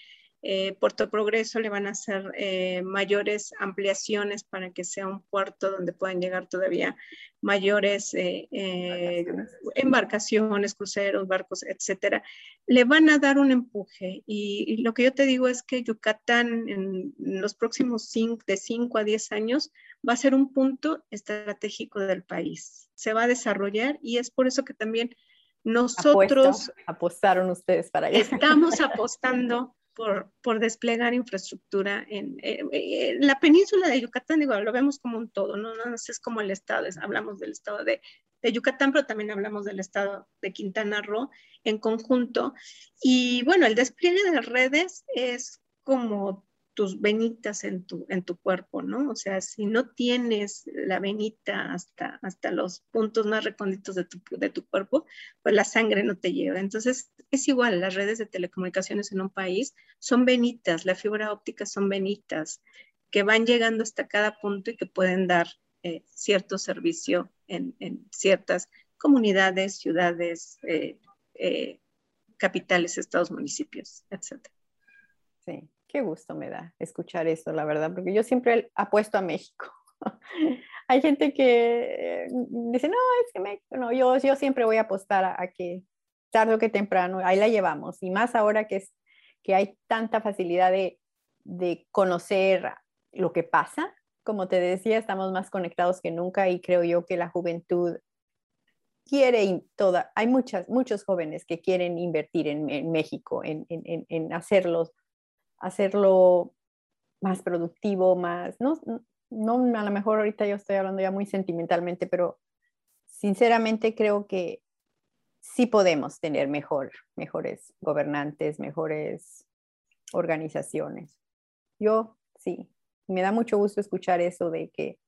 eh, Puerto Progreso le van a hacer eh, mayores ampliaciones para que sea un puerto donde puedan llegar todavía mayores eh, embarcaciones. cruceros, barcos, etcétera. Le van a dar un empuje y, lo que yo te digo es que Yucatán en los próximos cinco, de 5 a 10 años va a ser un punto estratégico del país. Se va a desarrollar y es por eso que también nosotros apostaron ustedes para allá. Estamos *laughs* apostando por, desplegar infraestructura en, eh, eh, la península de Yucatán, digo, lo vemos como un todo, no, no es como el estado, hablamos del estado de, de, Yucatán, pero también hablamos del estado de Quintana Roo en conjunto. Y bueno, el despliegue de las redes es como tus venitas en tu, en tu cuerpo, ¿no? O sea, si no tienes la venita hasta, hasta los puntos más recónditos de tu, de tu cuerpo, pues la sangre no te lleva. Entonces, es igual, las redes de telecomunicaciones en un país son venitas, la fibra óptica son venitas que van llegando hasta cada punto y que pueden dar eh, cierto servicio en, en, ciertas comunidades, ciudades, eh, eh, capitales, estados, municipios, etc. Sí. Qué gusto me da escuchar eso, la verdad, porque yo siempre apuesto a México. *laughs* Hay gente que dice, no, es que México, no, yo, yo siempre voy a apostar a, que tarde o que temprano, ahí la llevamos. Y más ahora que, es, que hay tanta facilidad de, de conocer lo que pasa. Como te decía, estamos más conectados que nunca y creo yo que la juventud quiere toda, hay muchas, muchos jóvenes que quieren invertir en, en México, en, en, en, hacerlos hacerlo más productivo, más, no, no, a lo mejor ahorita yo estoy hablando ya muy sentimentalmente, pero sinceramente creo que sí podemos tener mejor, mejores gobernantes, mejores organizaciones. Yo sí, me da mucho gusto escuchar eso de que,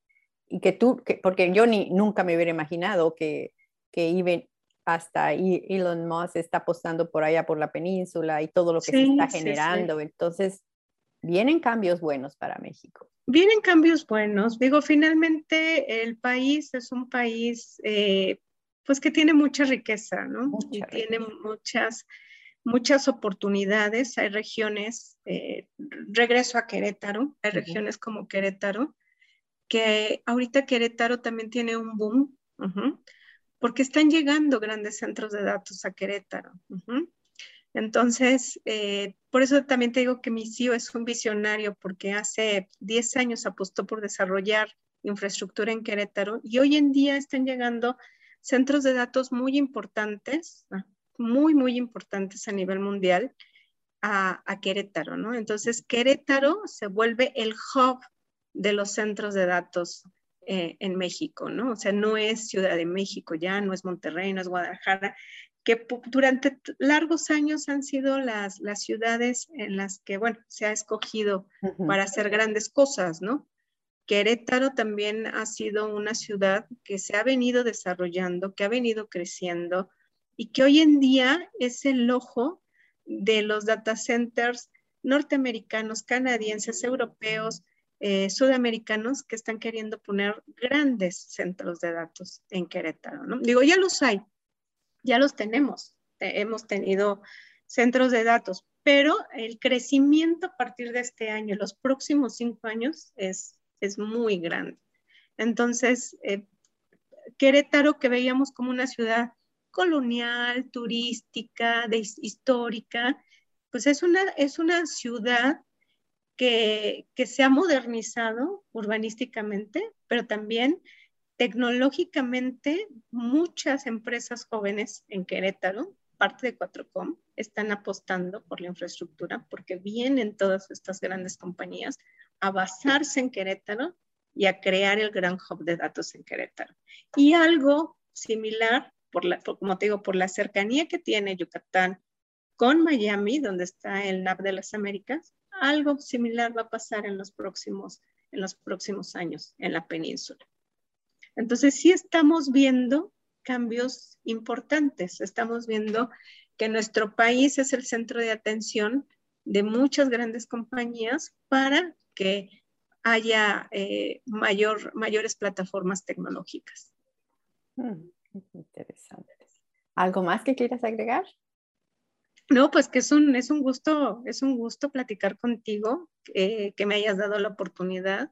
y que tú, que, porque yo ni, nunca me hubiera imaginado que, que hasta Elon Musk está apostando por allá por la península y todo lo que se está generando. Entonces, vienen cambios buenos para México. Vienen cambios buenos. Digo, finalmente el país es un país eh, pues que tiene mucha riqueza, ¿no? y tiene muchas, muchas oportunidades. Hay regiones, eh, regreso a Querétaro, hay regiones como Querétaro, que ahorita Querétaro también tiene un boom, porque están llegando grandes centros de datos a Querétaro. Entonces, eh, por eso también te digo que mi CEO es un visionario, porque hace 10 años apostó por desarrollar infraestructura en Querétaro y hoy en día están llegando centros de datos muy importantes, muy, muy importantes a nivel mundial a, Querétaro, ¿no? Entonces, Querétaro se vuelve el hub de los centros de datos eh, en México, ¿no? O sea, no es Ciudad de México ya, no es Monterrey, no es Guadalajara, que durante largos años han sido las, las ciudades en las que, bueno, se ha escogido para hacer grandes cosas, ¿no? Querétaro también ha sido una ciudad que se ha venido desarrollando, que ha venido creciendo y que hoy en día es el ojo de los data centers norteamericanos, canadienses, europeos, eh, sudamericanos que están queriendo poner grandes centros de datos en Querétaro. ¿no? Digo, ya los hay, ya los tenemos, hemos tenido centros de datos, pero el crecimiento a partir de este año, los próximos cinco años, es es muy grande. Entonces, eh, Querétaro, que veíamos como una ciudad colonial, turística, histórica, pues es una, es una ciudad que, se ha modernizado urbanísticamente, pero también tecnológicamente muchas empresas jóvenes en Querétaro, parte de Cuatrocom, están apostando por la infraestructura porque vienen todas estas grandes compañías a basarse en Querétaro y a crear el gran hub de datos en Querétaro. Y algo similar, por la, como te digo, por la cercanía que tiene Yucatán con Miami, donde está el NAP de las Américas, algo similar va a pasar en los próximos, en los próximos años en la península. Entonces, sí estamos viendo cambios importantes. Estamos viendo que nuestro país es el centro de atención de muchas grandes compañías para que haya eh, mayor, mayores plataformas tecnológicas. Mm, interesante. ¿Algo más que quieras agregar? No, pues que es un, es un gusto, es un gusto platicar contigo, eh, que me hayas dado la oportunidad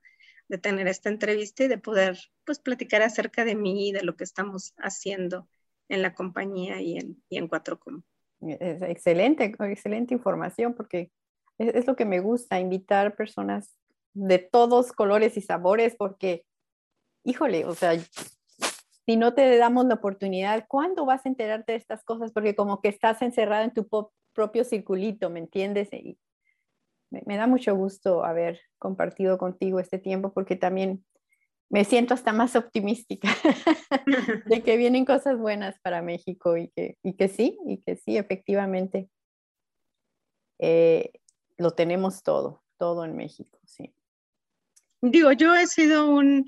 de tener esta entrevista y de poder pues platicar acerca de mí y de lo que estamos haciendo en la compañía y en, y en 4Com. Es excelente, excelente información porque es, lo que me gusta, invitar personas de todos colores y sabores, porque, híjole, o sea, si no te damos la oportunidad, ¿cuándo vas a enterarte de estas cosas? Porque como que estás encerrado en tu propio circulito, ¿me entiendes? Y me, da mucho gusto haber compartido contigo este tiempo porque también me siento hasta más optimística *laughs* de que vienen cosas buenas para México y que, y que sí, y que sí, efectivamente. Eh, lo tenemos todo, todo en México, sí. Digo, yo he sido un,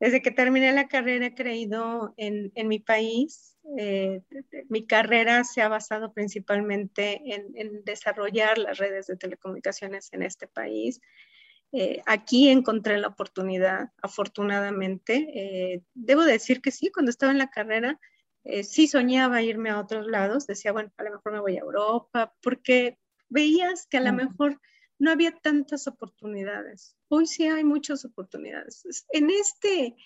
desde que terminé la carrera he creído en, en mi país. Eh, mi carrera se ha basado principalmente en, en, desarrollar las redes de telecomunicaciones en este país. Eh, aquí encontré la oportunidad, afortunadamente. Eh, debo decir que sí, cuando estaba en la carrera, sí soñaba irme a otros lados. Decía, bueno, a lo mejor me voy a Europa, porque veías que a lo mejor no había tantas oportunidades. Hoy sí hay muchas oportunidades. En este,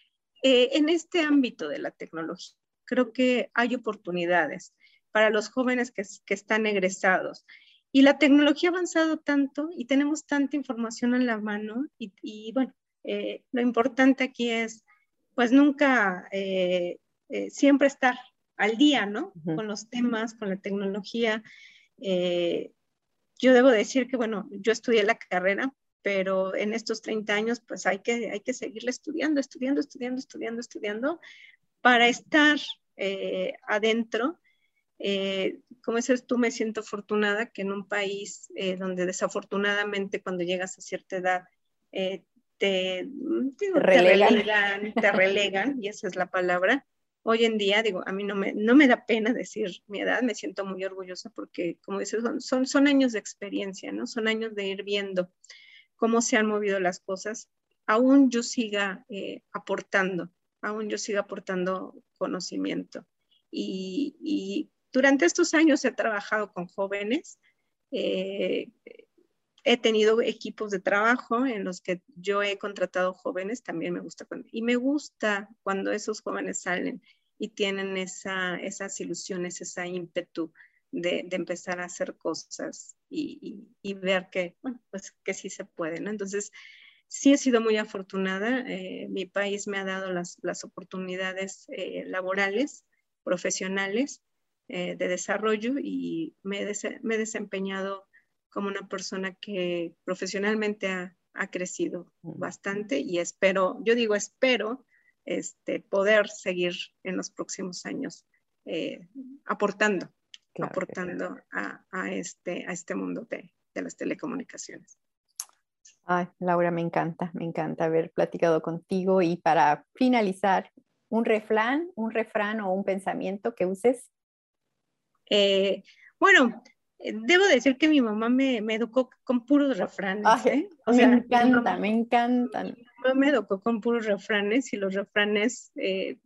eh, en este ámbito de la tecnología, creo que hay oportunidades para los jóvenes que, están egresados. Y la tecnología ha avanzado tanto y tenemos tanta información en la mano y, bueno, eh, lo importante aquí es pues nunca, eh, siempre estar al día, ¿no? Con los temas, con la tecnología yo debo decir que, bueno, yo estudié la carrera, pero en estos 30 años, pues hay que, hay que seguirle estudiando, estudiando, estudiando, estudiando, estudiando, para estar eh, adentro. Eh, como dices tú, me siento afortunada que en un país eh, donde desafortunadamente cuando llegas a cierta edad te, te, relegan. te, relegan. y esa es la palabra, hoy en día, digo, a mí no me, da pena decir mi edad, me siento muy orgullosa porque, como dices, son, años de experiencia, ¿no? Son años de ir viendo cómo se han movido las cosas. Aún yo siga eh, aportando, aún yo siga aportando conocimiento. Y, y, durante estos años he trabajado con jóvenes. Eh, he tenido equipos de trabajo en los que yo he contratado jóvenes, también me gusta, y me gusta cuando esos jóvenes salen y tienen esa, esas ilusiones, esa ímpetu de, de empezar a hacer cosas y, y, ver que, bueno, pues que sí se puede, ¿no? Entonces, sí he sido muy afortunada, eh, mi país me ha dado las, las oportunidades eh, laborales, profesionales, eh, de desarrollo y me, me he desempeñado como una persona que profesionalmente ha, crecido bastante y espero, yo digo espero, este, poder seguir en los próximos años eh, aportando, aportando a, este, a este mundo de, las telecomunicaciones. Ay, Laura, me encanta, me encanta haber platicado contigo y para finalizar, un refrán, un refrán o un pensamiento que uses. Eh, bueno, debo decir que mi mamá me, me educó con puros refranes. ¿eh? me encanta, me encantan. Mi mamá me educó con puros refranes y los refranes eh,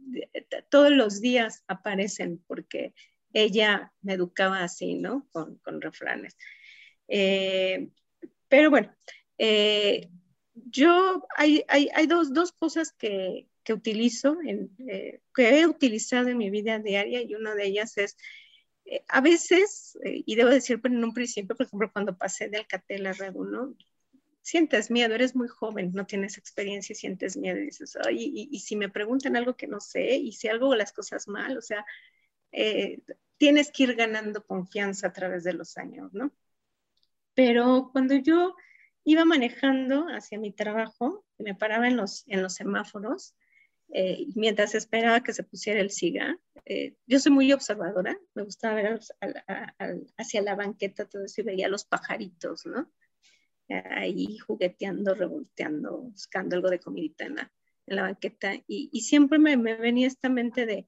todos los días aparecen porque ella me educaba así, ¿no? Con, con refranes. pero bueno, yo hay, hay, hay dos, dos, cosas que, que utilizo, en, que he utilizado en mi vida diaria y una de ellas es eh, a veces, eh, y debo decir pero en un principio, por ejemplo, cuando pasé de Alcatel a Red 1, sientes miedo, eres muy joven, no tienes experiencia sientes miedo y dices, y, si me preguntan algo que no sé y si hago las cosas mal, o sea, eh, tienes que ir ganando confianza a través de los años, ¿no? Pero cuando yo iba manejando hacia mi trabajo, me paraba en los, en los semáforos, eh, mientras esperaba que se pusiera el SIGA. Eh, yo soy muy observadora, me gustaba ver hacia la banqueta todo eso y veía los pajaritos, ¿no? Ahí jugueteando, revolteando, buscando algo de comidita en la, banqueta. Y, y siempre me, me, venía esta mente de,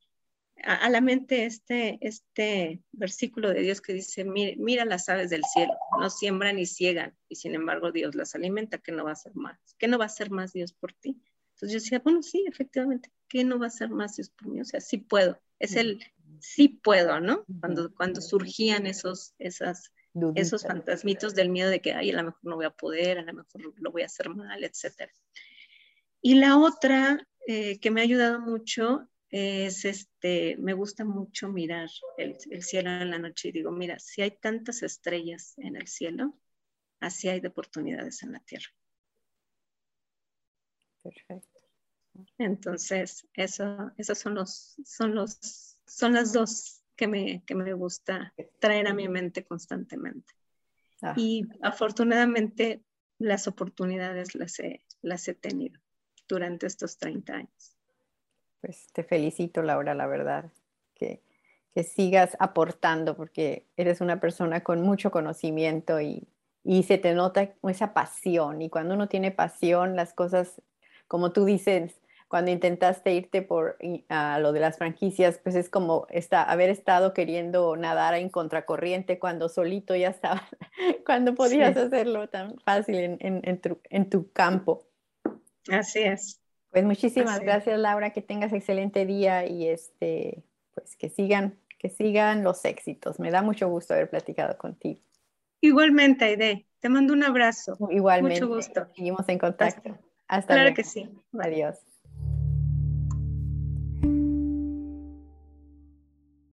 a, la mente este, este versículo de Dios que dice, mira, mira las aves del cielo, no siembran ni ciegan, y sin embargo Dios las alimenta, que no va a ser más, que no va a ser más Dios por ti. Entonces yo decía, bueno, sí, efectivamente, ¿qué no va a ser más Dios por mí? O sea, sí puedo, es el sí puedo, ¿no? Cuando, cuando surgían esos, esas, esos fantasmitos del miedo de que, ay, a lo mejor no voy a poder, a lo mejor lo voy a hacer mal, etc. Y la otra eh, que me ha ayudado mucho es, este, me gusta mucho mirar el, el, cielo en la noche y digo, mira, si hay tantas estrellas en el cielo, así hay de oportunidades en la tierra. Perfecto. Entonces, eso, esos son los, son los, son las dos que me, que me gusta traer a mi mente constantemente. Ah. Y afortunadamente las oportunidades las he, las he tenido durante estos 30 años. Pues te felicito, Laura, la verdad, que, que sigas aportando porque eres una persona con mucho conocimiento y, y se te nota esa pasión. Y cuando uno tiene pasión, las cosas como tú dices, cuando intentaste irte por a lo de las franquicias, pues es como está, haber estado queriendo nadar en contracorriente cuando solito ya estaba, *laughs* cuando podías hacerlo tan fácil en, en, tu, en, tu, campo. Así es. Pues muchísimas gracias, Laura, que tengas excelente día y este, pues que sigan, que sigan los éxitos. Me da mucho gusto haber platicado contigo. Igualmente, Aide. Te mando un abrazo. Igualmente. Mucho gusto. Seguimos en contacto. Hasta claro que sí. Adiós.